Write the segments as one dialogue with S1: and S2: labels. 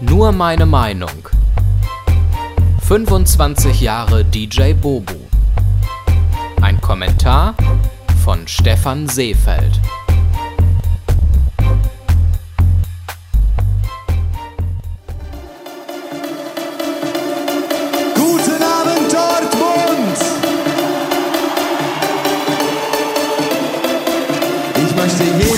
S1: Nur meine Meinung. 25 Jahre DJ Bobo. Ein Kommentar von Stefan Seefeld.
S2: Guten Abend, Dortmund! Ich möchte jede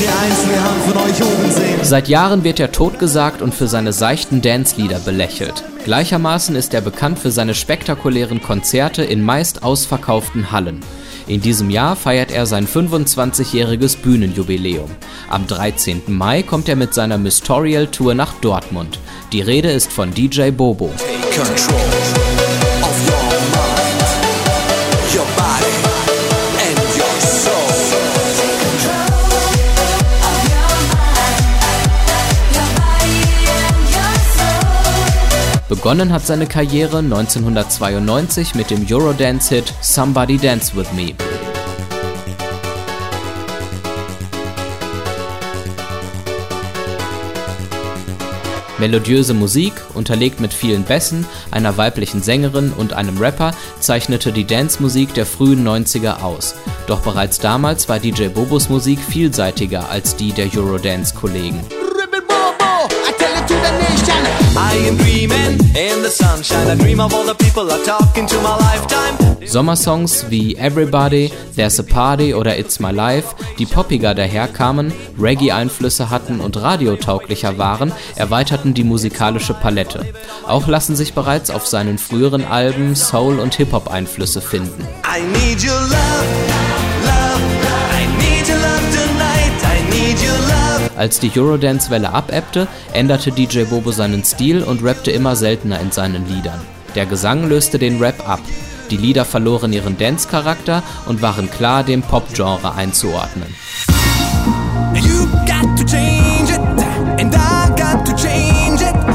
S1: Seit Jahren wird er totgesagt und für seine seichten Dance-Lieder belächelt. Gleichermaßen ist er bekannt für seine spektakulären Konzerte in meist ausverkauften Hallen. In diesem Jahr feiert er sein 25-jähriges Bühnenjubiläum. Am 13. Mai kommt er mit seiner Mystorial Tour nach Dortmund. Die Rede ist von DJ Bobo.
S3: control of your
S1: Begonnen hat seine Karriere 1992 mit dem Eurodance-Hit Somebody Dance With Me. Melodiöse Musik, unterlegt mit vielen Bässen, einer weiblichen Sängerin und einem Rapper, zeichnete die Dance-Musik der frühen 90er aus. Doch bereits damals war DJ Bobos Musik vielseitiger als die der Eurodance-Kollegen.
S3: I
S1: Sommersongs wie Everybody, There's a Party oder It's My Life, die poppiger daherkamen, Reggae-Einflüsse hatten und radiotauglicher waren, erweiterten die musikalische Palette. Auch lassen sich bereits auf seinen früheren Alben Soul- und Hip-Hop-Einflüsse finden.
S3: I need your love.
S1: Als die Eurodance-Welle abebbte, änderte DJ Bobo seinen Stil und rappte immer seltener in seinen Liedern. Der Gesang löste den Rap ab. Die Lieder verloren ihren Dance-Charakter und waren klar dem Pop-Genre einzuordnen.
S3: You got to change it, and I got to change it,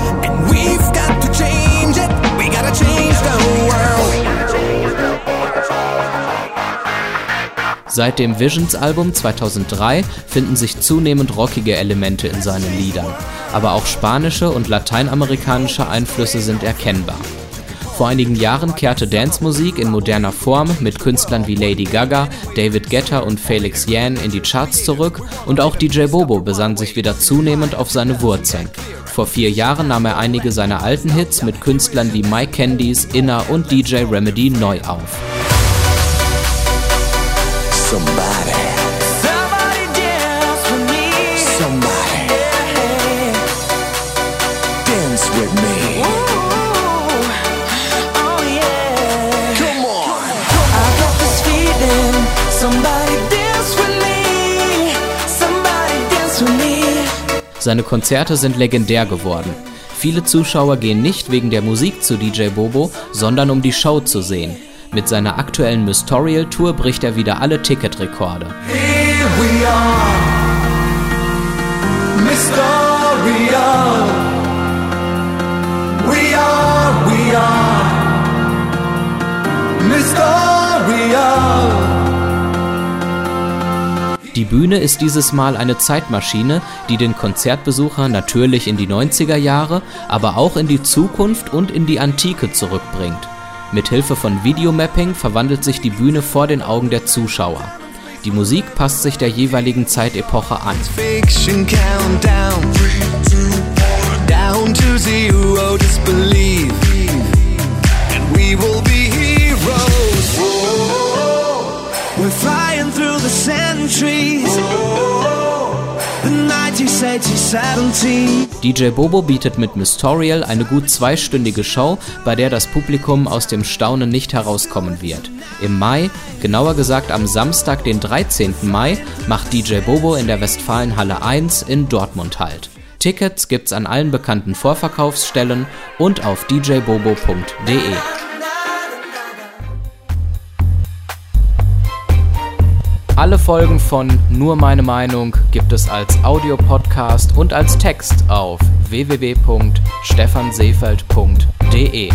S1: Seit dem Visions-Album 2003 finden sich zunehmend rockige Elemente in seinen Liedern, aber auch spanische und lateinamerikanische Einflüsse sind erkennbar. Vor einigen Jahren kehrte Dance-Musik in moderner Form mit Künstlern wie Lady Gaga, David Guetta und Felix Yan in die Charts zurück und auch DJ Bobo besann sich wieder zunehmend auf seine Wurzeln. Vor vier Jahren nahm er einige seiner alten Hits mit Künstlern wie Mike Candies, Inner und DJ Remedy neu auf. Seine Konzerte sind legendär geworden. Viele Zuschauer gehen nicht wegen der Musik zu DJ Bobo, sondern um die Show zu sehen. Mit seiner aktuellen Mystorial Tour bricht er wieder alle Ticketrekorde.
S2: Here we are, Mysterial. We are, we are, Mysterial.
S1: Die Bühne ist dieses Mal eine Zeitmaschine, die den Konzertbesucher natürlich in die 90er Jahre, aber auch in die Zukunft und in die Antike zurückbringt. Mit Hilfe von Videomapping verwandelt sich die Bühne vor den Augen der Zuschauer. Die Musik passt sich der jeweiligen Zeitepoche an.
S3: We're flying through the centuries. The 1960s, 17.
S1: DJ Bobo bietet mit Mystorial eine gut zweistündige Show, bei der das Publikum aus dem Staunen nicht herauskommen wird. Im Mai, genauer gesagt am Samstag, den 13. Mai, macht DJ Bobo in der Westfalenhalle 1 in Dortmund Halt. Tickets gibt's an allen bekannten Vorverkaufsstellen und auf djbobo.de. Alle Folgen von Nur meine Meinung gibt es als Audiopodcast und als Text auf www.stephanseefeld.de.